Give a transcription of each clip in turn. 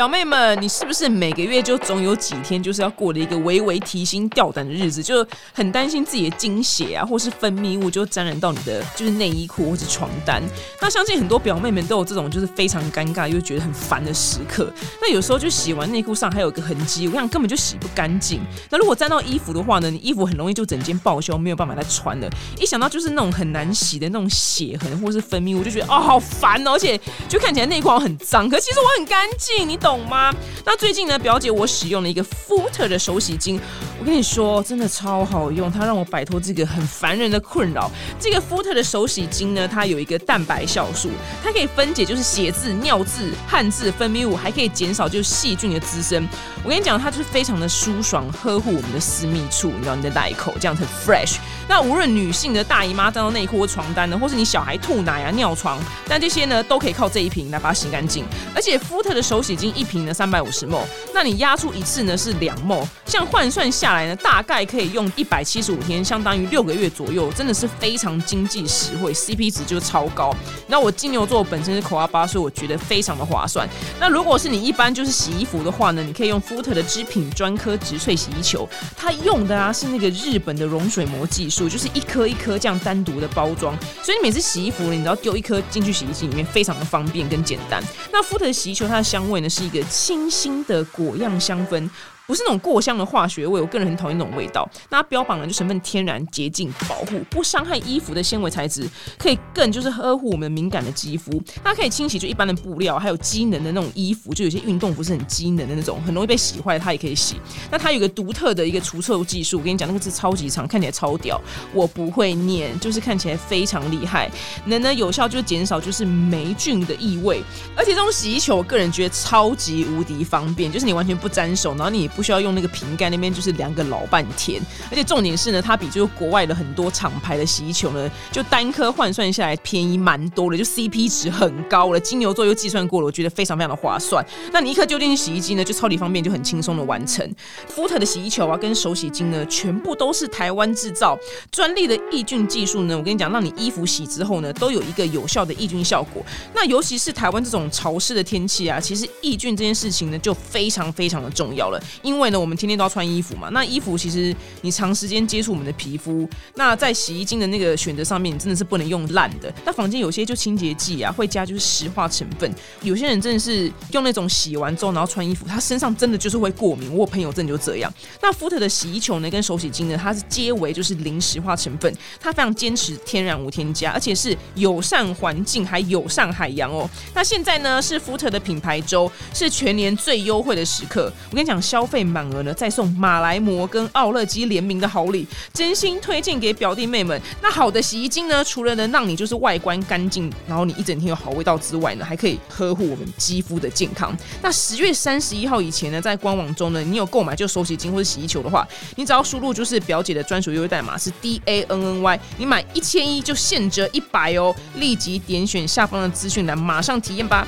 表妹们，你是不是每个月就总有几天就是要过的一个微微提心吊胆的日子，就很担心自己的精血啊，或是分泌物就沾染到你的就是内衣裤或者床单？那相信很多表妹们都有这种就是非常尴尬又觉得很烦的时刻。那有时候就洗完内裤上还有一个痕迹，我想根本就洗不干净。那如果沾到衣服的话呢，你衣服很容易就整件报销，没有办法再穿了。一想到就是那种很难洗的那种血痕或是分泌物，就觉得哦好烦哦，而且就看起来内裤很脏，可其实我很干净，你懂懂吗？那最近呢，表姐我使用了一个 Footer 的手洗巾，我跟你说真的超好用，它让我摆脱这个很烦人的困扰。这个 Footer 的手洗巾呢，它有一个蛋白酵素，它可以分解就是血渍、尿渍、汗渍分泌物，还可以减少就是细菌的滋生。我跟你讲，它就是非常的舒爽，呵护我们的私密处，你知道你的奶口这样很 fresh。那无论女性的大姨妈沾到内裤或床单呢，或是你小孩吐奶啊、尿床，但这些呢都可以靠这一瓶来把它洗干净。而且肤特的手洗巾一瓶呢三百五十 ml，那你压出一次呢是两 ml，像换算下来呢，大概可以用一百七十五天，相当于六个月左右，真的是非常经济实惠，CP 值就超高。那我金牛座本身是口阿巴，所以我觉得非常的划算。那如果是你一般就是洗衣服的话呢，你可以用肤特的织品专科植萃洗衣球，它用的啊是那个日本的溶水膜技术，就是一颗一颗这样单独的包装，所以你每次洗衣服，你只要丢一颗进去洗衣机里面，非常的方便跟简单。那福特洗衣球它的香味呢是一个清新的果样香氛。不是那种过香的化学味，我个人很讨厌那种味道。那它标榜的就成分天然、洁净、保护，不伤害衣服的纤维材质，可以更就是呵护我们敏感的肌肤。它可以清洗就一般的布料，还有机能的那种衣服，就有些运动服是很机能的那种，很容易被洗坏，它也可以洗。那它有个独特的一个除臭技术，我跟你讲，那个字超级长，看起来超屌，我不会念，就是看起来非常厉害，能呢有效就是减少就是霉菌的异味。而且这种洗衣球，我个人觉得超级无敌方便，就是你完全不沾手，然后你也不不需要用那个瓶盖那边就是量个老半天，而且重点是呢，它比就是国外的很多厂牌的洗衣球呢，就单颗换算下来便宜蛮多的，就 CP 值很高了。金牛座又计算过了，我觉得非常非常的划算。那你一颗丢进去洗衣机呢，就超级方便，就很轻松的完成。福特的洗衣球啊，跟手洗巾呢，全部都是台湾制造，专利的抑菌技术呢，我跟你讲，让你衣服洗之后呢，都有一个有效的抑菌效果。那尤其是台湾这种潮湿的天气啊，其实抑菌这件事情呢，就非常非常的重要了，因为呢。我们天天都要穿衣服嘛，那衣服其实你长时间接触我们的皮肤，那在洗衣精的那个选择上面，你真的是不能用烂的。那房间有些就清洁剂啊，会加就是石化成分，有些人真的是用那种洗完之后然后穿衣服，他身上真的就是会过敏。我朋友真的就这样。那福特的洗衣球呢，跟手洗精呢，它是皆为就是零石化成分，它非常坚持天然无添加，而且是友善环境还友善海洋哦。那现在呢是福特的品牌周，是全年最优惠的时刻。我跟你讲，消费满。额呢，再送马来摩跟奥乐基联名的好礼，真心推荐给表弟妹们。那好的洗衣精呢，除了能让你就是外观干净，然后你一整天有好味道之外呢，还可以呵护我们肌肤的健康。那十月三十一号以前呢，在官网中呢，你有购买就手洗精或者洗衣球的话，你只要输入就是表姐的专属优惠代码是 D A N N Y，你买一千一就现折一百哦。立即点选下方的资讯栏，马上体验吧。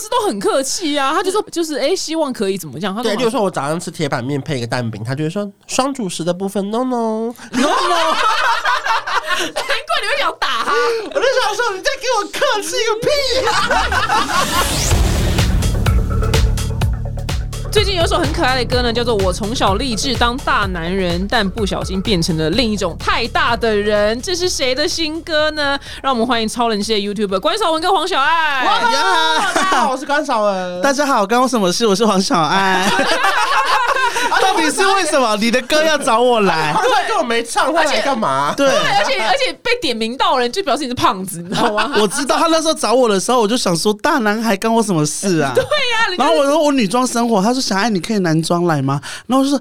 营养师都很客气啊，他就说就是哎，希望可以怎么样？他对，就是说我早上吃铁板面配一个蛋饼，他就会说双主食的部分，no no no no。难怪你会想打他，我就想说你在给我客气个屁！最近有首很可爱的歌呢，叫做《我从小立志当大男人，但不小心变成了另一种太大的人》。这是谁的新歌呢？让我们欢迎超人系的 YouTube 关少文跟黄小爱。大家好，我是关少文。大家好，关我什么事？我是黄小爱。到底是为什么你的歌要找我来？他根本没唱，他来干嘛？对，而且而且被点名到人，就表示你是胖子，你知道吗？我知道他那时候找我的时候，我就想说大男孩干我什么事啊？对呀，然后我说我女装生活，他说小爱你可以男装来吗？然后我就说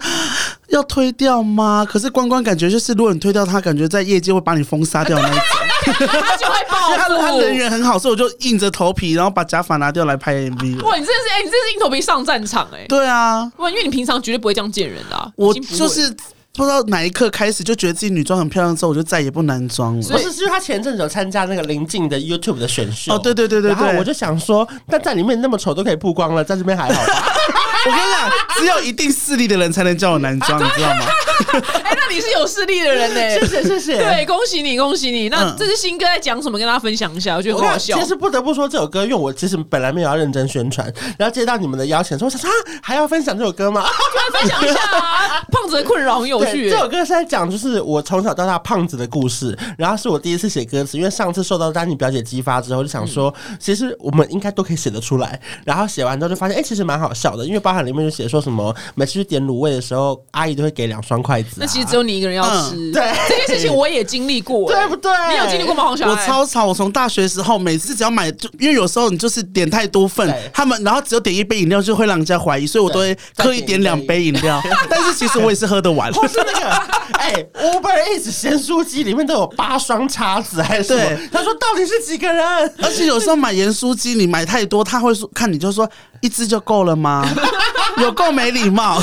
要推掉吗？可是关关感觉就是，如果你推掉他，感觉在业界会把你封杀掉那种。他就会报复，他人缘很好，所以我就硬着头皮，然后把假发拿掉来拍 MV。哇，你真的是哎，你真是硬头皮上战场哎。对啊，哇，因为你平常绝对不会这样见人的。我就是不知道哪一刻开始就觉得自己女装很漂亮之后，我就再也不男装了。不是，是他前阵子有参加那个林静的 YouTube 的选秀。哦，对对对对对，我就想说，但在里面那么丑都可以曝光了，在这边还好。我跟你讲，只有一定势力的人才能叫我男装，你知道吗？哎，那你是有势力的人呢、谢谢谢谢。对，恭喜你，恭喜你！那嗯这是新歌在讲什么？跟大家分享一下，我觉得，很好笑。其实不得不说这首歌，因为我其实本来没有要认真宣传，然后接到你们的邀请，说我想啊，还要分享这首歌吗？来分享一下啊，胖子的困扰很有对，趣、这首歌是在讲就是我从小到大胖子的故事，然后是我第一次写歌词，因为上次受到丹尼表姐激发之后，就想说，其实我们应该都可以写得出来。然后写完之后就发现，哎、其实蛮好笑的，因为包含里面就写说什么，每次去点卤味的时候，阿姨都会给两双筷子、啊。那其实只有你一个人要吃，嗯对这件事情我也经历过、对不对？你有经历过吗，黄小我爱？超吵，我从大学时候每次只要买，就因为有时候你就是点太多份，他们然后只有点一杯饮料就会让人家怀疑，所以我都会对刻意点两杯饮料。但是其实我也是喝得完。或是那个，哎、u b e r Eats 咸酥鸡里面都有八双叉子还是什么？他说到底是几个人？而且有时候买盐酥鸡，你买太多，他会说看你就说一只就够了吗？有够没礼貌。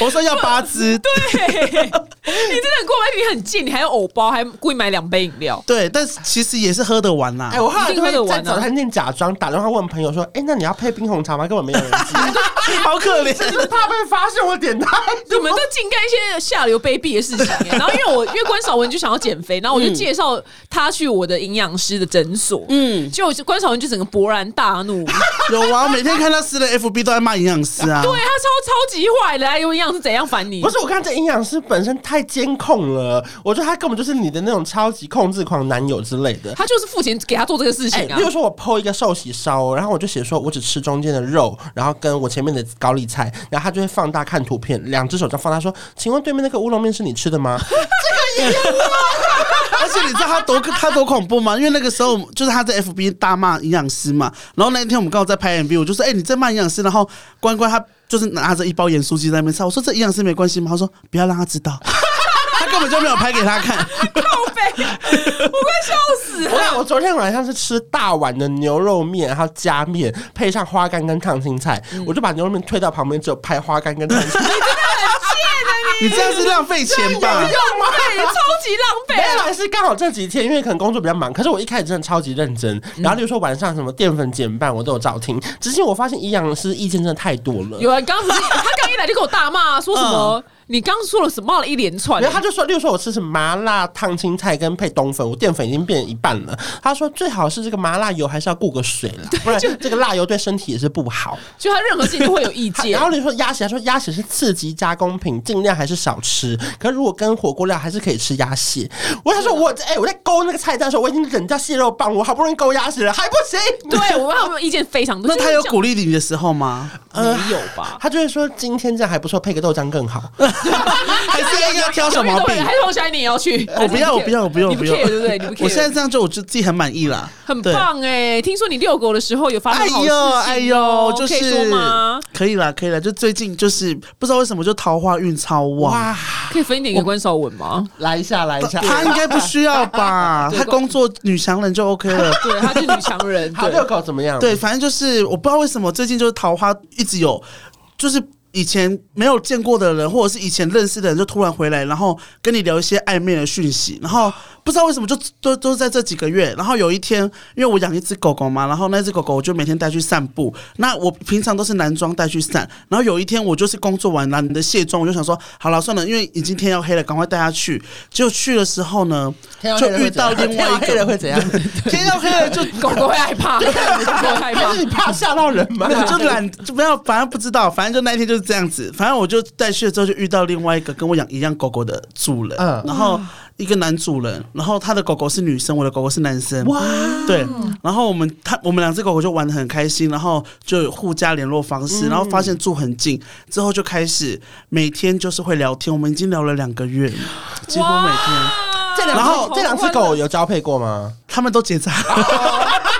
我说要八支，对，你真的很过分，你很贱，你还有藕包，还故意买两杯饮料。对，但是其实也是喝得完啦哎、。我后来就会在喝得完啊早餐店假装打电话问朋友说：“哎、那你要配冰红茶吗？”根本没有人知，好可怜。就是怕被发现我点太多。你们都净干一些下流卑鄙的事情、欸。然后因为我因为关少文就想要减肥，然后我就介绍他去我的营养师的诊所，嗯，结果关少文就整个勃然大怒，有啊，每天看他私人 FB 都在骂营养师啊。他超超级坏的，营养师怎样烦你不？是，我看这营养师本身太监控了，我觉得他根本就是你的那种超级控制狂男友之类的。他就是付钱给他做这个事哎，情啊例。如说我剖一个寿喜烧，然后我就写说我只吃中间的肉，然后跟我前面的高丽菜，然后他就会放大看图片，两只手就放大说：“请问对面那个乌龙面是你吃的吗 而且你知道他多他多恐怖吗？因为那个时候就是他在 FB 大骂营养师嘛，然后那一天我们刚好在拍 MV，我就说：“哎、你在骂营养师。”然后关关他就是拿着一包盐酥鸡在那边吃，我说：“这营养师没关系吗？”他说：“不要让他知道。”他根本就没有拍给他看。靠背，我快笑死？”我我昨天晚上是吃大碗的牛肉面，还有加面，配上花干跟烫青菜，嗯我就把牛肉面推到旁边，只有拍花干跟烫青菜。你这样是浪费钱吧？浪费，超级浪费没。有啦，是刚好这几天，因为可能工作比较忙，可是我一开始真的超级认真。然后，例如说晚上什么淀粉减半，我都有照听。只是我发现营养师意见真的太多了。有啊，刚刚不是他刚一来就给我大骂，说什么？你刚刚说了什么？骂了一连串然后。他就说，例如说我吃什么麻辣烫青菜跟配冬粉，我淀粉已经变一半了。他说最好是这个麻辣油还是要过个水了，不然这个辣油对身体也是不好。就他任何事情都会有意见然。后你说鸭血，他说鸭血是刺激加工品，尽量还是少吃。可是如果跟火锅料，还是可以吃鸭血。我想说我，哎、我在勾那个菜单的时候，我已经忍掉蟹肉棒，我好不容易勾鸭血了，还不行。对我他们意见非常多。那他有鼓励励你的时候吗？没有吧？他就会说今天这样还不错，配个豆浆更好。还是要要挑小毛病？还是黄小爱你也要去？我不要，我不要，我不要，你不我不要 care 对不对？你不。我现在这样就我就自己很满意啦，很。棒哎！听说你遛狗的时候有发哎生好事情呦哦哎呦，就是可以说吗？可以啦，可以啦。就最近就是不知道为什么就桃花运超旺，可以分一点给关少文吗？来一下，来一下。他应该不需要吧？他工作女强人就 OK 了。对，他是女强人。好，对遛狗怎么样？对，反正就是我不知道为什么最近就是桃花一直有，就是。以前没有见过的人，或者是以前认识的人，就突然回来，然后跟你聊一些暧昧的讯息，然后不知道为什么就都都在这几个月。然后有一天，因为我养一只狗狗嘛，然后那只狗狗我就每天带去散步。那我平常都是男装带去散，然后有一天我就是工作完了，你的卸妆，我就想说好了算了，因为已经天要黑了，赶快带它去。结果去的时候呢，就遇到另外一天要黑了个会怎样？天要黑了就狗狗会害怕，狗狗害怕还是。你怕吓到人吗？就懒就不要，反正不知道，反正就那一天就是这样子。反正我就带去了之后，就遇到另外一个跟我养一样狗狗的主人，嗯然后一个男主人，然后他的狗狗是女生，我的狗狗是男生。哇，对，然后我们他我们两只狗狗就玩的很开心，然后就互加联络方式，然后发现住很近，之后就开始每天就是会聊天，我们已经聊了两个月，几乎每天。这两然后只这两只狗有交配过吗？他们都结扎，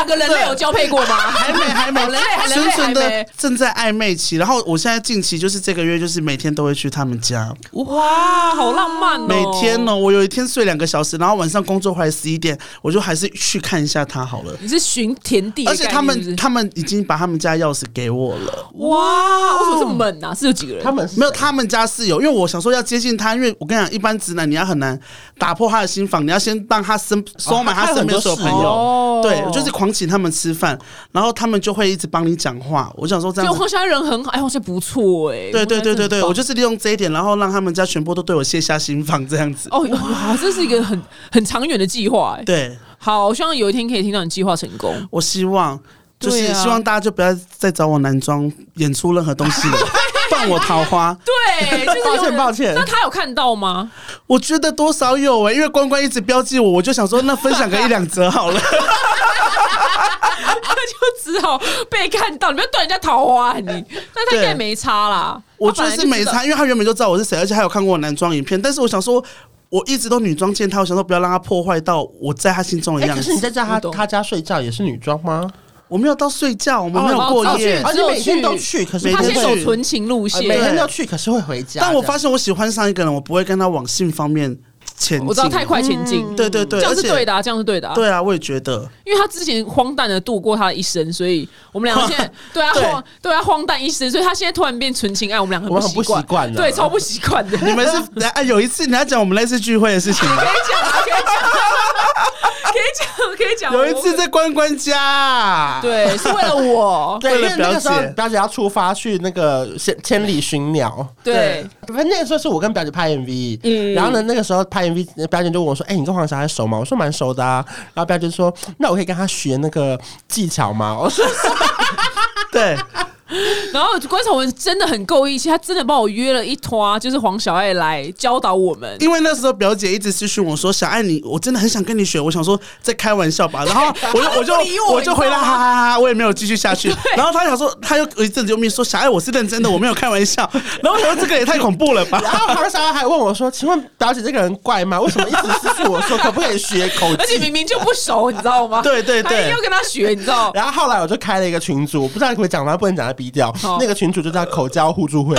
两个人类有交配过吗？还没还没人类还人纯纯的类。正在暧昧期。然后我现在近期就是这个月，就是每天都会去他们家。哇，好浪漫哦！每天哦，我有一天睡两个小时，然后晚上工作回来十一点，我就还是去看一下他好了。你是寻田地而且他们他们已经把他们家钥匙给我了，哇，为什么这么猛啊？是有几个人？他们是没有他们家室友，因为我想说要接近他，因为我跟你讲，一般直男你要很难打破他的心房，你要先让他身收买他身边所有朋友。哦对，我就是狂常请他们吃饭，然后他们就会一直帮你讲话。我想说这样子。就黄小爱人很好，哎，我觉得不错哎。对对对对对，我就就是利用这一点，然后让他们家全部都对我卸下心防，这样子。哦哇，这是一个很很长远的计划哎。对，好，我希望有一天可以听到你计划成功。我希望就是希望大家就不要再找我男装演出任何东西了，放我桃花。对，就是抱有抱歉那他有看到吗？我觉得多少有哎、因为关关一直标记我，我就想说那分享个一两折好了。他就只好被看到，你不要断人家桃花，你 那他应该没差啦。我觉得是没差，因为他原本就知道我是谁，而且还有看过我男装影片。但是我想说，我一直都女装见他，我想说不要让他破坏到我在他心中的哎，样子。可是你在家他他家睡觉也是女装吗？我没有到睡觉，我们哦没有过哦夜。而且每天都去，可是每他先天去走纯情路呃线，每天都去，可是会回家。但我发现我喜欢上一个人，我不会跟他往性方面前进。我知道太快前进，对对对，这样是对的啊，这样是对的啊。对啊，我也觉得。因为他之前荒诞的度过他的一生，所以我们两个现在 对啊对荒对啊荒诞一生，所以他现在突然变纯情爱，我们两个我很不习惯习惯啊对，超不习惯的。你们是哎，有一次你要讲我们那次聚会的事情吗？可以讲啊，可以讲，可以讲，可以讲。有一次在关关家，，对，是为了我，对，因为那个时候表姐要出发去那个千千里寻鸟，对，反正那个时候是我跟表姐拍 MV，、嗯然后呢，那个时候拍 MV，表姐就问我说：“哎、你跟黄小孩熟吗？”我说：“蛮熟的啊。”然后表姐说：“那我可以跟他学那个技巧吗？”我说 对，然后关晓雯真的很够义气，她真的帮我约了一团，就是黄小爱来教导我们。因为那时候表姐一直私讯我说：“小爱你，我真的很想跟你学。”我想说在开玩笑吧，然后我就 我就我我就回答哈哈哈，我也没有继续下去。然后他想说，他又有一阵子就密说：“小爱，我是认真的，我没有开玩笑。”然后我想说这个也太恐怖了吧。然后黄小爱还问我说：“请问表姐这个人怪吗？为什么一直私讯我说可不可以学口而且技明明就不熟，你知道吗？对对对她一定要跟他学，你知道？然后后来我就开了一个群组，不知道可不可以讲，他不能讲，他逼掉。那个群主就叫口交互助会。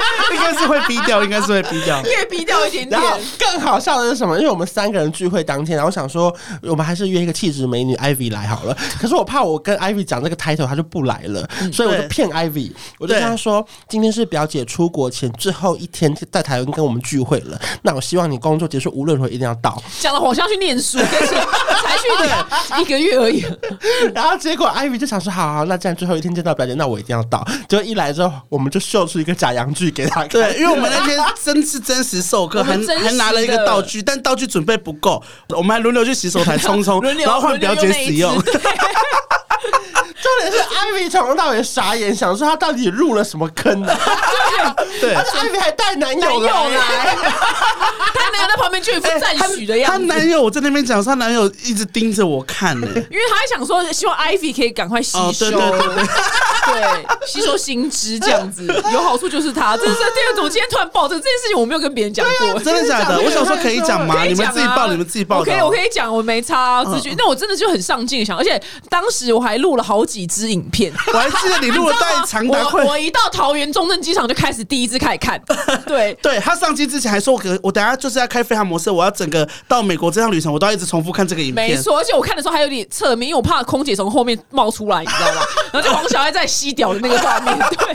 应该是会逼掉，应该是会逼掉。越逼掉一点点然。后更好笑的是什么？因为我们三个人聚会当天，然后我想说，我们还是约一个气质美女 Ivy 来好了。可是我怕我跟 Ivy 讲这个 title，她就不来了，所以我就骗 Ivy，我就跟她说，今天是表姐出国前最后一天在台湾跟我们聚会了。那我希望你工作结束无论如何一定要到。讲了好像去念书，但是才去的 一个月而已。然后结果 Ivy 就想说，好好，那既然最后一天见到表姐，那我一定要到。结果一来之后，我们就秀出一个假洋剧给他看。对，因为我们那天真是真实授课，还还拿了一个道具，但道具准备不够，我们还轮流去洗手台冲冲，然后换表姐使用 重点是 Ivy 从头到尾傻眼，想说她到底入了什么坑呢、对 而，且 Ivy 还带男男友友来。来，他男友在旁边就一副赞许的样子。她男友我在那边讲，她男友一直盯着我看呢、因为他还想说，希望 Ivy 可以赶快吸收，哦对对对对 对吸收新知这样子，有好处就是他。这是第二种，今天突然爆这这件事情，我没有跟别人讲过。真的假的？我想说可以讲吗？你们自己报，你们自己报的哦。我可以，我可以讲，我没差自觉。那我真的就很上进想，而且当时我还录了好几支影片。我还记得你录了带长达 我快。我一到桃园中正机场就开始第一支开始看，对，对他上机之前还说，我可我等下就是要开飞航模式，我要整个到美国这趟旅程，我都要一直重复看这个影片。没错，而且我看的时候还有点侧面，因为我怕空姐从后面冒出来，你知道吗？然后就黄小爱在吸屌的那个画面，对，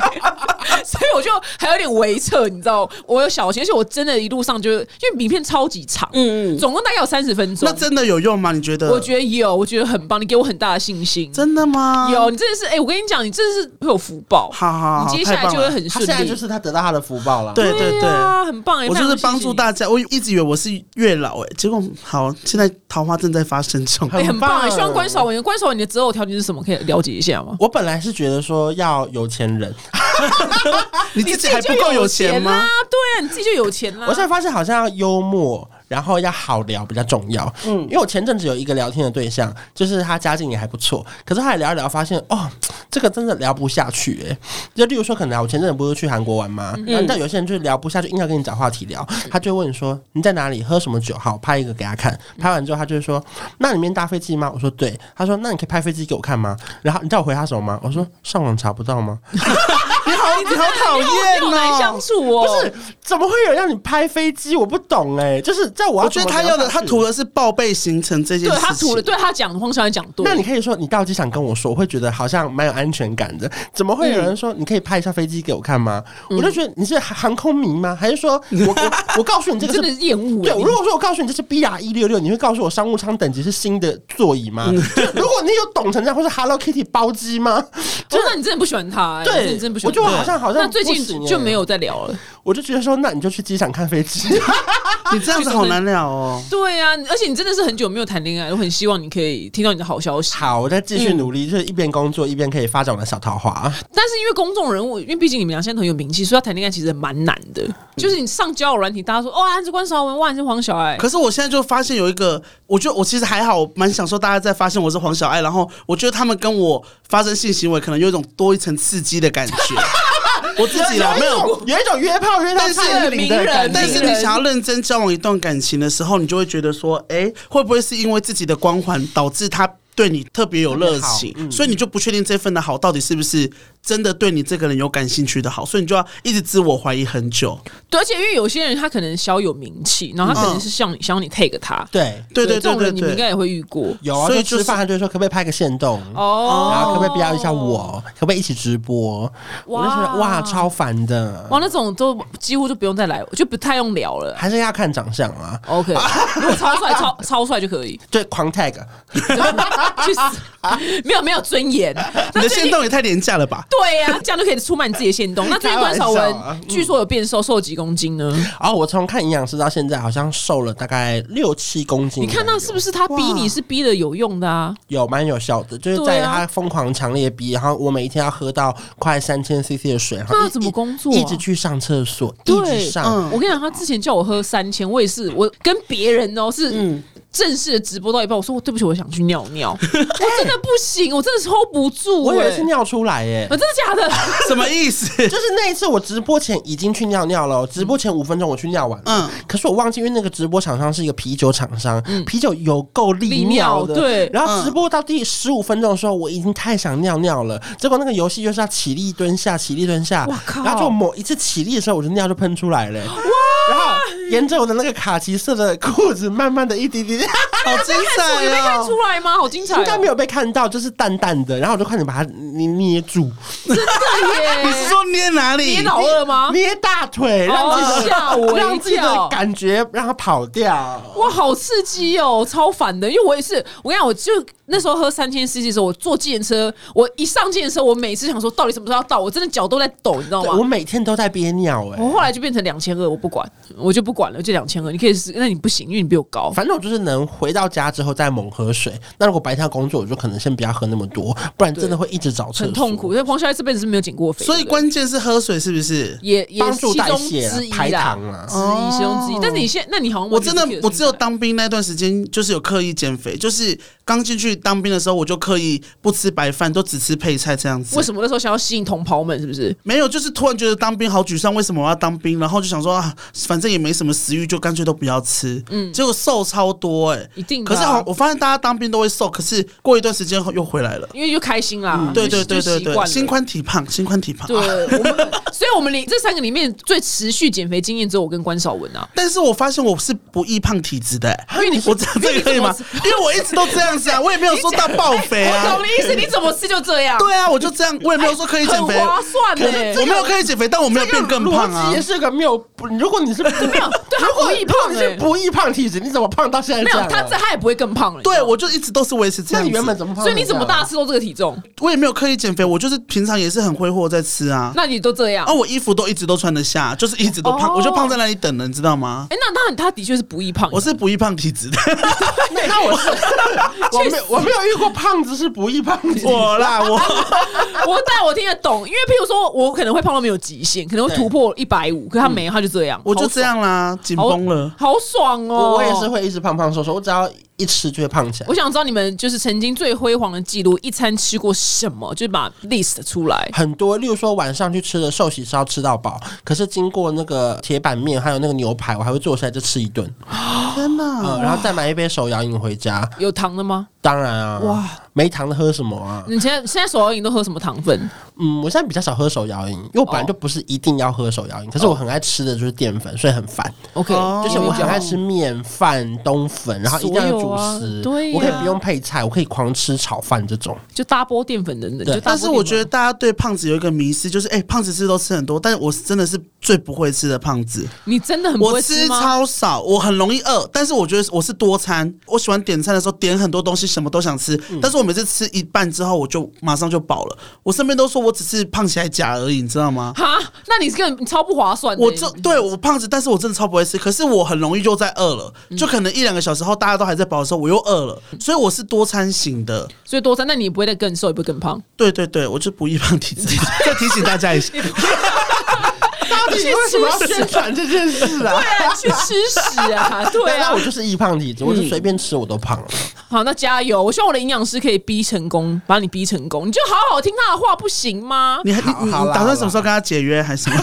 所以我就还有点微侧，你知道，我有小心，而且我真的一路上就是因为影片超级长，嗯嗯，总共大概有三十分钟那，真的有用吗？你觉得？我觉得有，我觉得很棒，你给我很大的信心，真的吗？有，你真的是，哎、我跟你讲，你真的是会有福报，好好好你接下来就会很顺利，现在就是他得到他的福报了。对对对。啊，很棒哎，我就是帮助大。家，我一直以为我是月老哎、结果好，现在桃花正在发生中。哎、很棒、很棒哎！希望关少文，关少文，你的择偶条件是什么？可以了解一下吗？我本来是觉得说要有钱人，你自己还不够有钱吗？啦？对啊，你自己就有钱啦。我现在发现好像要幽默，然后要好聊比较重要。嗯，因为我前阵子有一个聊天的对象，就是他家境也还不错，可是后来聊一聊发现，哦，这个真的聊不下去哎、就例如说，可能啊我前阵子不是去韩国玩吗？嗯，但有些人就是聊不下去，硬要跟你找话题聊，他就问你说你在哪里，喝什么酒？好，拍一个给他看。拍完之后，他就会说，那里面搭飞机吗？我说对。他说那你可以拍飞机给我看吗？然后你知道我回他什么吗？我说上网查不到吗？你好讨厌哦！不是，怎么会有人让你拍飞机？我不懂哎、就是在我要觉得他要的，他图。的是报备行程这件事情。对他图了，对他讲黄小爱讲对。那你可以说你到机场跟我说，我会觉得好像蛮有安全感的。怎么会有人说你可以拍一下飞机给我看吗？我就觉得你是航空迷吗？还是说我我告诉你这个真的是厌恶对，如果说我告诉你这是 BR 一六六，你会告诉我商务舱等级是新的座椅吗？如果你有懂成这样，或是 Hello Kitty 包机吗？哦那你真的不喜欢他、欸？对你真的不喜欢他。我觉得我好像好像那最近就没有再聊了。我就觉得说，那你就去机场看飞机。你这样子好难聊哦。对啊，而且你真的是很久没有谈恋爱，我很希望你可以听到你的好消息。好，我再继续努力，就是一边工作一边可以发展我的小桃花。但是因为公众人物，因为毕竟你们俩现在很有名气，所以要谈恋爱其实蛮难的。就是你上交友软体，大家说哇，你是关韶文，哇，你是黄小爱，可是我现在就发现有一个，我觉得我其实还好，我蛮享受大家在发现我是黄小爱，然后我觉得他们跟我发生性行为，可能有一种多一层刺激的感觉。我自己啦，没有。有一种约炮约到但是蔡依林的感觉但是你想要认真交往一段感情的时候，你就会觉得说，哎、会不会是因为自己的光环导致他对你特别有热情，所以你就不确定这份的好到底是不是真的对你这个人有感兴趣的好，所以你就要一直自我怀疑很久。对，而且因为有些人他可能小有名气，然后他可能是想你，想要你 take 他。对对对这种对对对。人你们应该也会遇过。有啊，所以就是就吃饭他就说可不可以拍个线动。哦，然后可不可以标一下我？可不可以一起直播？我就觉得哇，超烦的，哇，那种都几乎就不用再来，就不太用聊了。还是要看长相啊。OK，如果超帅、超超帅就可以，对，狂 tag，去死！没有没有尊严。你的线动也太廉价了吧？对呀、这样就可以出卖你自己的线动。那最近关晓雯开玩笑啊据说有变瘦，瘦几公斤呢？然后我从看营养师到现在，好像瘦了大概六七公斤。你看那是不是他逼你是逼的有用的啊？有蛮有效的？就是在他疯狂强烈逼，然后我每一天要喝到快三千 CC 的水，然后那要怎么工作啊一直去上厕所，一直上。嗯我跟你讲，他之前叫我喝三千，我也是，我跟别人哦是正式的直播到一半，我说我对不起，我想去尿尿，我真的不行，我真的 hold 不住、我以为欸是尿出来耶啊，。真的假的？什么意思？就是那一次，我直播前已经去尿尿了，直播前五分钟我去尿完了。嗯可是我忘记，因为那个直播厂商是一个啤酒厂商，啤酒有够利利尿的。尿对然后直播到第十五分钟的时候，我已经太想尿尿了。结果那个游戏就是要起立蹲下，起立蹲下。哇靠然后就某一次起立的时候，我的尿就喷出来了。哇！然后沿着我的那个卡其色的裤子，慢慢的一滴滴，好精我有被彩哦看出！来吗？好精彩、哦！应该没有被看到，就是淡淡的。然后我就快点把它捏捏住，真的耶！你是说捏哪里？捏老二吗？捏大腿，让自己吓我一让自己的跳感觉让它跑掉。哇，好刺激哦，超烦的。因为我也是，我跟你讲，我就那时候喝三千 CC 的时候，我坐计程车，我一上计程车，我每次想说到底什么时候要到，我真的脚都在抖，你知道吗我？每天都在憋尿哎、我后来就变成两千二，我不管，我就不管了，就两千二。你可以试，那你不行，因为你比我高。反正我就是能回到家之后再猛喝水。那如果白天要工作，我就可能先不要喝那么多，不然真的会一直找厕所，很痛苦，因为黄小爱这辈子是没有减过肥，所以关键是喝水是不是？也也帮助代谢排糖啊之一，其中之一。但是你现那你好像我真的我只有当兵那段时间，就是有刻意减肥，就是刚进去当兵的时候，我就刻意不吃白饭，都只吃配菜这样子。为什么那时候想要吸引同袍们，是不是？没有，就是突然觉得当兵好沮丧，为什么我要当兵？然后就想说啊，反正也没什么食欲，就干脆都不要吃。嗯，结果瘦超多哎、一定可是好，我发现大家当兵都会瘦，可是过一段时间后又回来了。因为就开心啦，对对对对对，心宽体胖，心宽体胖。对，我们，所以我们里这三个里面最持续减肥经验只有我跟关少文啊。但是我发现我是不易胖体质的、欸，因为你我这样这个可以吗？因为我一直都这样子啊，我也没有说到爆肥 我啊懂。你意思，你怎么吃就这样，对啊，我就这样，我也没有说可以减肥，很划算可呢、是我没有可以减肥，但我没有变更胖啊也。是个没有不，如果你是不没有，对他不易胖你是欸不易胖体质，你怎么胖到现在没他这他也不会更胖了。对，我就一直都是维持这样。那你原本怎么胖所以？你怎么大吃都这个体重？我也没有刻意减肥，我就是平常也是很挥霍在吃啊。那你都这样？啊，我衣服都一直都穿得下，就是一直都胖，哦我就胖在那里等了，你知道吗？哎、那那他的确是不易胖。我是不易胖体质的，那 那我是 我没有我没有遇过胖子是不易胖子。我啦，我我但我听得懂，因为譬如说我可能会胖到没有极限，可能会突破一百五，可是他没，他就这样，我就这样啦，紧绷了。好爽哦！我我也是。会一直胖胖瘦瘦，我只要一吃就会胖起来我。想知道你们就是曾经最辉煌的记录，一餐吃过什么，就把 list 出来。很多，例如说晚上去吃的寿喜烧吃到饱，可是经过那个铁板面还有那个牛排，我还会坐下来就吃一顿，天哪！嗯，然后再买一杯手摇饮回家。有糖的吗？当然啊，哇哇，没糖的喝什么啊？你现在现在手摇饮都喝什么糖分？嗯，我现在比较少喝手摇饮，因为我本来就不是一定要喝手摇饮，可是我很爱吃的就是淀粉，所以很烦。OK，哦就是我很爱吃面、饭、冬粉，然后一定要有主食。对呀我可以不用配菜，我可以狂吃炒饭这种。就大波淀粉等等。对就大波但是我觉得大家对胖子有一个迷思，就是哎、胖子吃都吃很多，但是我真的是最不会吃的胖子。你真的很不我会吗？吃超少，我很容易饿，但是我觉得我是多餐，我喜欢点餐的时候点很多东西，什么都想吃。嗯但是我每次吃一半之后，我就马上就饱了。我身边都说我只是胖起来假而已，你知道吗？哈，那你根本你超不划算的。我这对我胖子，但是我真的超不会吃。可是我很容易就在饿了，嗯就可能一两个小时后大家都还在饱的时候，我又饿了。所以我是多餐型的。所以多餐，那你不会再更瘦，也不会更胖。对对对，我就不易胖体质。再提醒大家一下，到底为什么要宣传这件事啊？对啊，去吃屎啊！对啊那我，就是易胖体质，我就随便吃我都胖了。好，那加油！我希望我的营养师可以逼成功，把你逼成功。你就好好听他的话，不行吗？你你你打算什么时候跟他解约还是什么？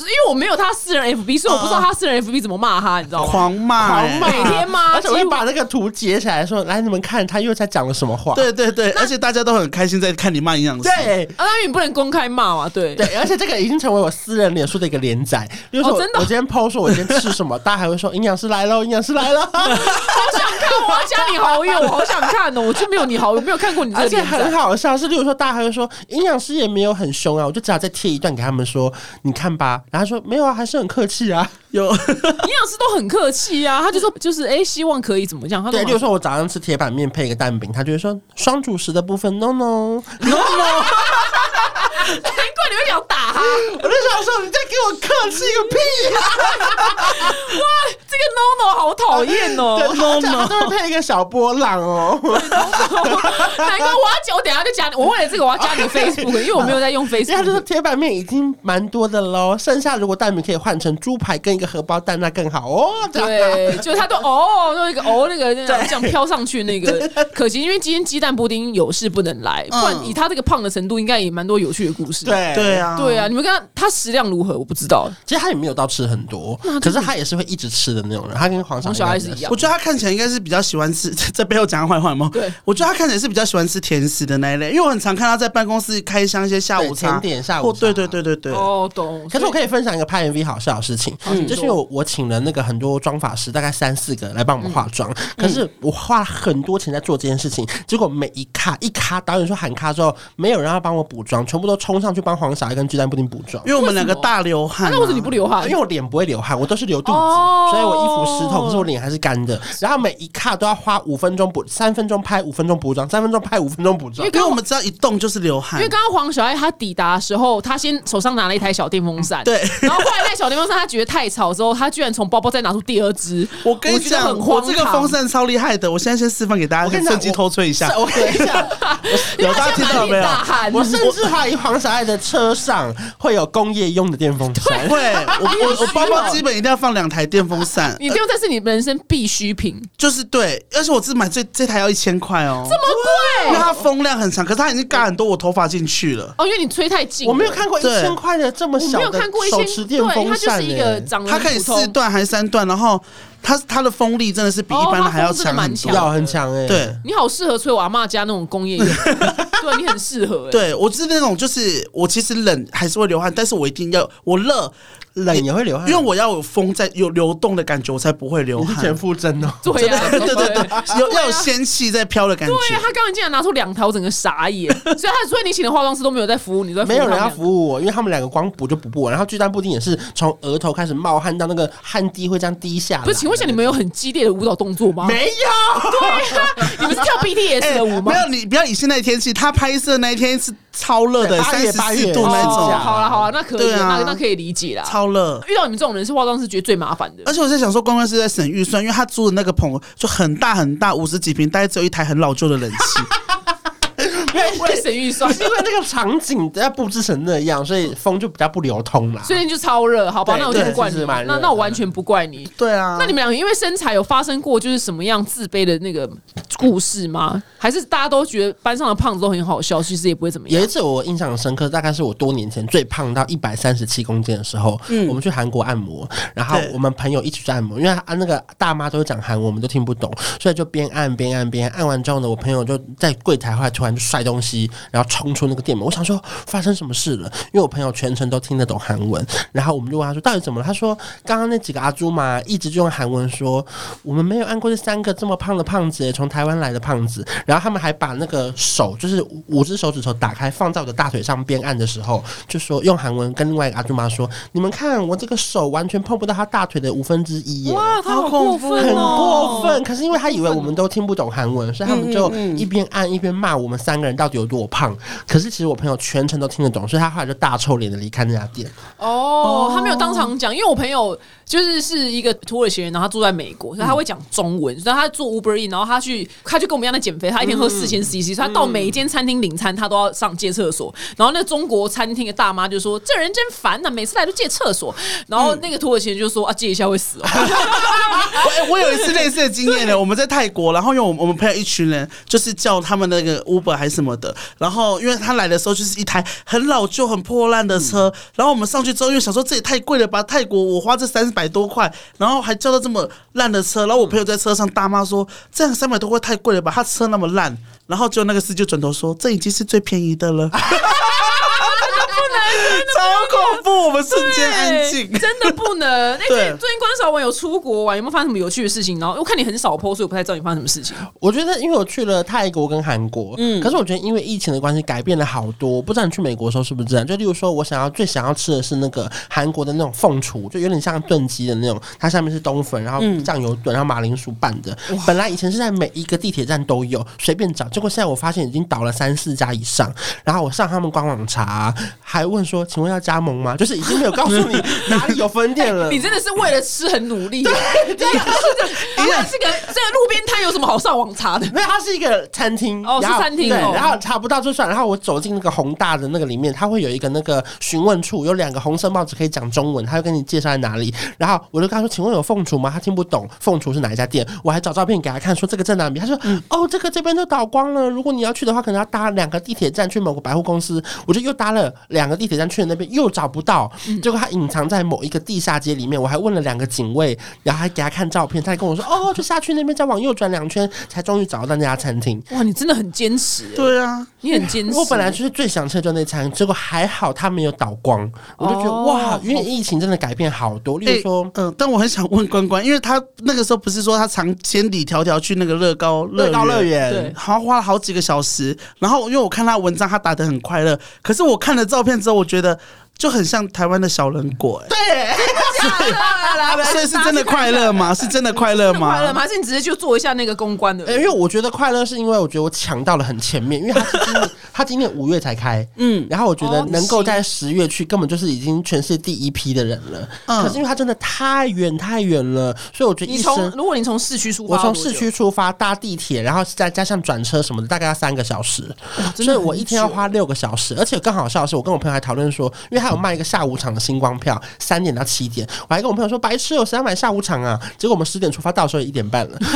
因为我没有他私人 FB，所以我不知道他私人 FB 怎么骂他，你知道吗？狂骂、欸，狂骂每天骂 而且把那个图截起来说：“来，你们看他又在讲了什么话。”对对对，而且大家都很开心在看你骂营养师。对啊，因为你不能公开骂嘛，对。对，而且这个已经成为我私人脸书的一个连载。比如说我，哦真的我今天 PO 说我今天吃什么，大家还会说营养师来喽，营养师来了。好想看，我要加你好友，我好想看哦！我就没有你好友，没有看过你这而且个很好笑，是例如说，大家还会说营养师也没有很凶啊，我就只好再贴一段给他们说，你看吧。然后他说没有啊，还是很客气啊。有营养师都很客气啊，他就说就是哎、希望可以怎么样？他对，说例如说我早上吃铁板面配一个蛋饼，他就会说双主食的部分 no no no no。难怪你会想打他，我就想说，你在给我客气个屁呀、哇，这个 no no 好讨厌哦！对，他 讲他都会配一个小波浪哦。难怪我要加，我等下就加你。我为了这个我要加你 Facebook，因为我没有在用因为他就说 Facebook。他就是铁板面已经蛮多的喽，剩下如果蛋饼可以换成猪排跟一个荷包蛋，那更好哦。对，就他都哦，用一个哦那个那样这样飘上去那个，可惜因为今天鸡蛋布丁有事不能来，不然以他这个胖的程度，应该也蛮多有趣的故事。对对啊，对啊，你们跟他他食量如何？我不知道。其实他也没有到吃很多，可是他也是会一直吃的那种人。他跟黄黄小小爱是一样我觉得他看起来应该是比较喜欢吃，在背后讲他坏话吗？对，我觉得他看起来是比较喜欢吃甜食的那一类，因为我很常看他在办公室开箱一些下午甜点下午对对对对对，哦，懂。可是我可以分享一个拍 MV 好笑的事情，嗯就是我我请了那个很多妆发师，大概三四个来帮我们化妆，嗯可是我花了很多钱在做这件事情，结果每一卡一卡导演说喊卡之后，没有人要帮我补妆，全部都冲上去帮黄小爱跟鸡蛋布丁补妆因。为我们两个大流汗、那为什么你不流汗？因为我脸不会流汗，我都是流肚子，哦所以我衣服湿透，可是我脸还是干的。然后每一卡都要花五分钟补，三分钟拍，五分钟补妆，三分钟拍，五分钟补妆因为。我们只要一动就是流汗因为，刚刚黄小爱她抵达的时候，她先手上拿了一台小电风扇，对然后后来那小电风扇她觉得太吵之后，她居然从包包再拿出第二支。我跟你讲，我这个风扇超厉害的，我现在先示范给大家，趁机偷吹一下是。我跟你讲，有大家听到了没有？我甚至怀疑黄小爱的车上会有工业用的电风扇。会，我我我包包基本一定要放两台电风扇，你电风扇是你人生必需品，就是对，而且我只买这这台要一千块哦，这么贵？因为它风量很长，可是它已经嘎很多我头发进去了。哦，因为你吹太近。我没有看过一千块的这么我没有小的看过一些，手持电对，风它就是扇、一个欸，长得它可以四段还是三段，然后它它的风力真的是比一般的还要强要很强哎、对，你好适合吹我阿妈家那种工业用，对你很适合、欸。对我是那种，就是我其实冷还是会流汗，但是我一定要我热，冷也会流汗，因为我要有风在有流动的感觉，我才不会流汗你是田。馥甄哦。对啊，对对有要有仙气在飘的感觉对。他刚刚竟然拿出两条，整个傻眼。所以他，所以你请的化妆师都没有在服务你，在服务没有人要服务我，因为他们两个光补就补不完，然后巨蛋布丁也是从额头开始冒汗到那个汗滴会这样滴下来。不是，请问一下，你们有很激烈的舞蹈动作吗？没有？对啊，你们是跳 BTS 的舞吗没？有，你不要以现在的天气，他拍摄那一天是超热的，三十四度那哦，种，好了好了，那可以那可以理解啦。超热。遇到你们这种人是化妆师觉得最麻烦的而。且我在想说，关关是在省预算，因为他租的那个棚就很大很大，五十几平，大概只有一台很老旧的冷气。为了省预算，是因为那个场景要布置成那样，所以风就比较不流通啦。所以就超热，好吧？那我就不怪你那那我完全不怪你。对啊，那你们两个因为身材有发生过就是什么样自卑的那个故事吗？还是大家都觉得班上的胖子都很好笑，其实也不会怎么样有一？次我印象很深刻，大概是我多年前最胖到一百三十七公斤的时候，嗯我们去韩国按摩，然后我们朋友一起去按摩，因为啊那个大妈都是讲韩文，我们都听不懂，所以就边按边按边按，按完之后呢，我朋友就在柜台后来突然就摔东西，然后冲出那个店门，我想说发生什么事了，因为我朋友全程都听得懂韩文，然后我们就问他说到底怎么了，他说刚刚那几个阿朱嘛一直就用韩文说我们没有按过这三个这么胖的胖子，从台湾来的胖子，然后他们还把那个手就是五只手指头打开放在我的大腿上边按的时候，就说用韩文跟另外一个阿朱妈说，你们看我这个手完全碰不到他大腿的五分之一耶。哇，他好好恐怖过分很哦！过分，可是因为他以为我们都听不懂韩文，所以他们就一边按一边骂我们三个人到底有多胖。可是其实我朋友全程都听得懂，所以他后来就大臭脸的离开那家店。哦，他没有当场讲，因为我朋友就是是一个土耳其人，然后他住在美国，所以他会讲中文，所以他做 Uber E，然后他去他就跟我们一样在减肥，他一天喝四千 CC，所以他到每一间餐厅领餐，他都要上借厕所。然后那中国餐厅的大妈就说：“这人真烦呐、每次来都借厕所。”然后那个土耳其人就说：“啊，借一下会死哦。我我有一次类似的经验呢，我们在泰国，然后因为我们我们朋友一群人，就是叫他们那个 Uber 还是什么的，然后因为他来的时候就是一台很老旧、很破烂的车，然后我们上去之后，因为想说这也太贵了吧，泰国我花这三百多块，然后还叫到这么烂的车，然后我朋友在车上大骂说，这样三百多块太贵了吧，他车那么烂，然后就那个司机就转头说，这已经是最便宜的了。超恐怖！我们瞬间安静。真的不能。哎、对最最近关少文有出国玩，有没有发生什么有趣的事情？然后我看你很少 PO，所以我不太知道你发生什么事情。我觉得，因为我去了泰国跟韩国，嗯，可是我觉得因为疫情的关系，改变了好多。不知道你去美国的时候是不是这样？就例如说，我想要最想要吃的是那个韩国的那种凤雏，就有点像炖鸡的那种，它下面是冬粉，然后酱油炖，然后马铃薯拌的。本来以前是在每一个地铁站都有，随便找，结果现在我发现已经倒了三四家以上。然后我上他们官网查，还问说，请问要加盟吗？就是已经没有告诉你 哪里有分店了。你真的是为了吃很努力。对，这 个这个这个路边摊有什么好上网查的？没有，它是一个餐厅哦是餐厅哦然后查不到就算，然后我走进那个宏大的那个里面，它会有一个那个询问处，有两个红色帽子可以讲中文，他会跟你介绍在哪里。然后我就跟他说：“请问有凤雏吗？”他听不懂凤雏是哪一家店，我还找照片给他看，说这个在哪里。他说：“哦，这个这边都倒光了，如果你要去的话，可能要搭两个地铁站去某个百货公司。”我就又搭了两个地铁站去了那边，又找不到，结果他隐藏在某一个地下街里面。我还问了两个警卫，然后还给他看照片，他还跟我说：“哦，就下去那边再往右转两圈，才终于找到那家餐厅。”哇，你真的很坚持、欸，对啊，你很坚持。我本来就是最想吃的就那餐，结果还好他没有倒光，我就觉得、哦哇，因为疫情真的改变好多。例如说，嗯、但我很想问关关，因为他那个时候不是说他常千里迢迢去那个乐高乐高乐园。好像花了好几个小时，然后因为我看他文章，他打的很快乐，可是我看了照片之后，我觉得就很像台湾的小人国、哎，对，所以 是真的快乐吗？是真的快乐吗？快乐吗？还是你直接就做一下那个公关的？呃因为我觉得快乐是因为我觉得我抢到了很前面，因为他是今年 它今年五月才开，嗯，然后我觉得哦能够在十月去，根本就是已经全世界第一批的人了。嗯可是因为他真的太远太远了，所以我觉得你一生。从如果你从市区出发，我从市区出发搭地铁，然后再加上转车什么的，大概要三个小时，真的所以我一天要花六个小时。而且更好笑的是，我跟我朋友还讨论说，因为他有卖一个下午场的星光票，三点到七点，我还跟我朋友说，白痴哦，谁要买下午场啊？结果我们十点出发，到时候也一点半了。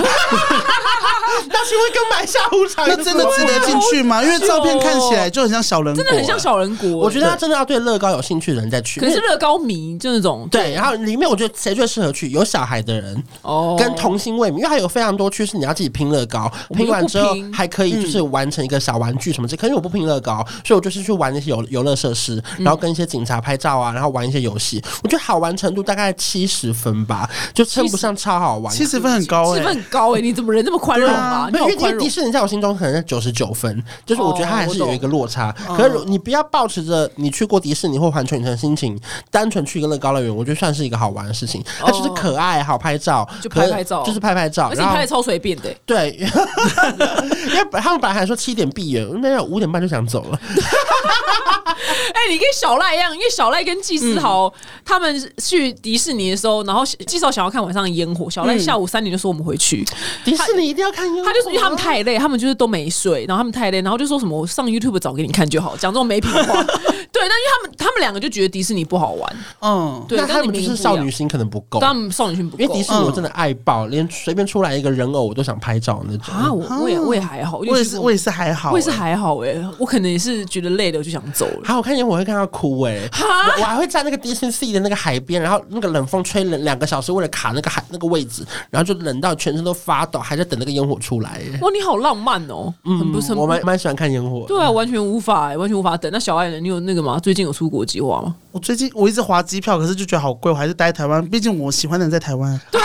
那请问跟买下午场有那真的什么值得进去吗？因为照片看起来就很像小人国、真的很像小人国。我觉得他真的要对乐高有兴趣的人再去。因为可是乐高迷就那种对，然后里面我觉得谁最适合去？有小孩的人，哦，跟童心未泯，因为它有非常多区是你要自己拼乐高，我们拼完之后拼还可以就是完成一个小玩具什么之类。可是我不拼乐高，所以我就是去玩那些游游乐设施，然后跟一些警察拍照啊，然后玩一些游戏。我觉得好玩程度大概七十分吧，就称不上超好玩。七十分很高哎、气氛很高哎，你怎么人这么宽容没有，因为迪。士尼在我心中可能在九十九分，就是我觉得它还是有一个落差。哦可是你不要抱持着你去过迪士尼或环球影城的心情，单纯去一个乐高乐园，我觉得算是一个好玩的事情。它就是可爱、好拍照，就拍拍照就是拍拍照。而且拍的超随便的欸，对，因为本他们本来还说七点闭园，没有五点半就想走了。哎、你跟小赖一样，因为小赖跟季思豪、他们去迪士尼的时候，然后季思豪想要看晚上的烟火，小赖下午三点就说我们回去。迪士尼一定要看烟他就是因为他们太累，他们就是都没睡，然后他们太累，然后就说什么我上 YouTube 找给你看就好，讲这种没品话。对，但因为他们他们两个就觉得迪士尼不好玩，嗯，对，那他们就是少女，心可能不够，他们少女心不够，因为迪士尼我真的爱爆，连随便出来一个人偶我都想拍照那种。啊，我我也我也还好，我也是，我也是是还好、我也是欸还好哎，我可能也是觉得累了我就想走了。好，我看见我会看到哭哎、我我还会在那个 Sea 的那个海边，然后那个冷风吹冷两个小时，为了卡那个海那个位置，然后就冷到全身都发抖，还在等那个烟火出来、欸。哇，你好浪漫哦，很不我蛮蛮喜欢看烟火。对啊，完全无法、完全无法等。那小爱人？你有那个吗？最近有出国计划吗？我最近我一直划机票，可是就觉得好贵，我还是待在台湾，毕竟我喜欢的人在台湾，对，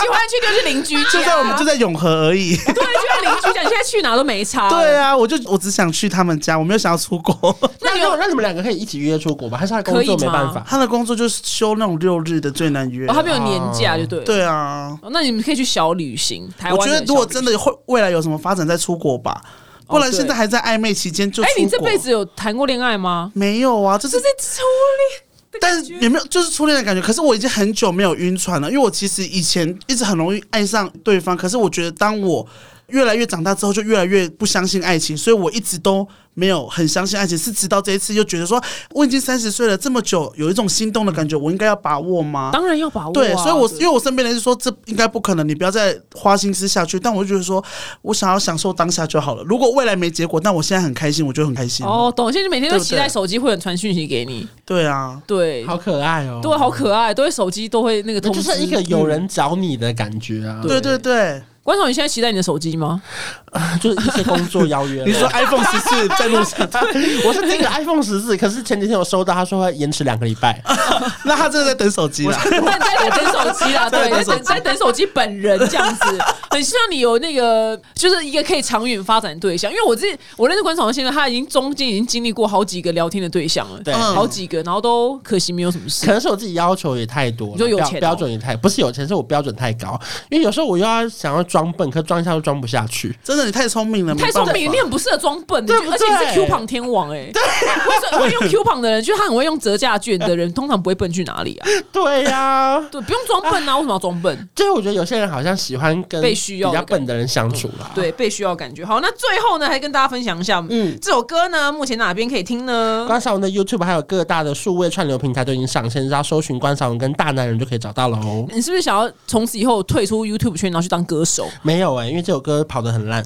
喜欢去就是邻居家，就在我们就在永和而已。对，就在邻居家。你现在去哪都没差。对，啊，我就我只想去他们家，我没有想要出国。那你有那你们两个可以一起约出国吧？还是他工作没办法？他的工作就是休那种六日的最难约。哦，他没有年假，就对。。对啊，哦，那你们可以去小旅行。台湾我觉得如果真的会未来有什么发展再出国吧，不然现在还在暧昧期间就哎、国。你这辈子有谈过恋爱吗？没有啊？这是这是初恋。但是有没有就是初恋的感觉？可是我已经很久没有晕船了，因为我其实以前一直很容易爱上对方，可是我觉得当我越来越长大之后，就越来越不相信爱情，所以我一直都没有很相信爱情。是直到这一次，又觉得说我已经三十岁了，这么久有一种心动的感觉，我应该要把握吗？当然要把握、啊。对，所以我因为我身边人是说这应该不可能，你不要再花心思下去。但我就觉得说，我想要享受当下就好了。如果未来没结果，但我现在很开心，我就很开心。哦，懂。现在每天都期待手机会有传讯息给你。对啊，对，好可爱哦、对，好可爱，都会手机都会那个通知。就是一个有人找你的感觉啊。对对对。观众，你现在期待你的手机吗？就是一些工作邀约。你说 iPhone 十四 在路上，我是订了 iPhone 十四，可是前几天我收到，他说会延迟两个礼拜。那他真的在等手机啦。在在等手机啦，对，在等在等手机本人这样子，很希望你有那个就是一个可以长远发展的对象。因为我自己我认识观众现在，他已经中间已经经历过好几个聊天的对象了，对好几个，然后都可惜没有什么事可。能是我自己要求也太多你说有钱哦标准也太不是有钱，是我标准太高。因为有时候我又要想要装笨，可装一下又装不下去。真的，你太聪明了，太聪明，你。很不适合装笨，对而且你是 Q 胖天王哎、对，会用 Q 胖的人，就是他很会用折价券的人，通常不会笨去哪里啊？对呀、对，不用装笨啊，为什么要装笨？就是我觉得有些人好像喜欢跟被需要比较笨的人相处啦。对，被需要感觉。好，那最后呢，还跟大家分享一下，嗯，这首歌呢，目前哪边可以听呢？关少文的 YouTube 还有各大的数位串流平台都已经上线，只要搜寻关少文跟大男人就可以找到喽。你是不是想要从此以后退出 YouTube 圈，然后去当歌手？没有哎、因为这首歌跑得很烂。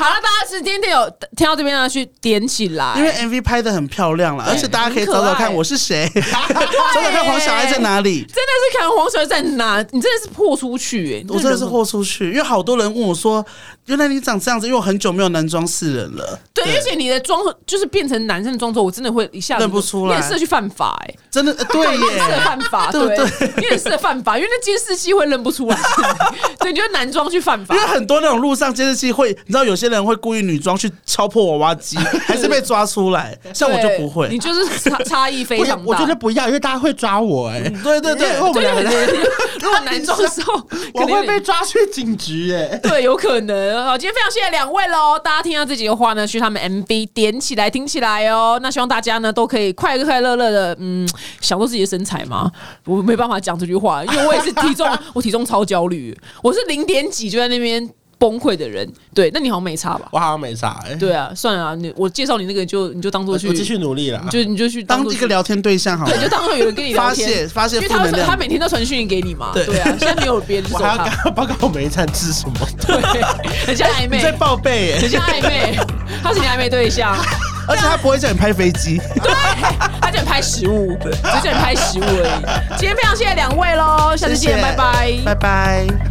好了，大家是今天有听到这边呢，去点起来，因为 MV 拍的很漂亮了，而且大家可以找找看我是谁，找找看黄小爱在哪里。真的是看黄小爱在哪，你真的是豁出去哎、我真的是豁出去，因为好多人问我说：“原来你长这样子。”因为我很久没有男装示人了，对，而且你的妆就是变成男生的妆之后，我真的会一下子认不出来。你很适合去犯法哎、真的呃对你很适合。犯法，对不对，你很适合犯法，因为那监视器会认不出来，对，你就男装去犯法。因为。很多那种路上监视器会，你知道有些人会故意女装去敲破娃娃机，还是被抓出来。像我就不会你。就是差 差异非我常大。我觉得不要，因为大家会抓我哎、对对对因为我们两个人，如果男装的时候，我会被抓去警局哎、对，有可能。好，今天非常谢谢两位喽！大家听到这集的话呢，去他们 MV 点起来听起来哦。那希望大家呢都可以快快乐乐的，嗯，享受自己的身材嘛。我没办法讲这句话，因为我也是体重，我体重超焦虑，我是零点几就在那边崩溃的人。对，那你好像没差吧？我好像没差哎、对啊，算了啊，你我介绍你那个就你就当做去，继续努力了你。就你就去当一个聊天对象好了对，，就当做有人跟你聊发天泄发泄因为他他每天都传讯息给你嘛，对对啊，现在没有别人我还要跟他，报告我每一餐吃什么。对，很像暧昧你 在，报备耶，很像暧昧，他是你暧昧对象，而且他不会叫你拍飞机。对，他叫你拍食物，只是叫你拍食物而已。今天非常谢谢两位喽，下次见，拜拜。拜拜。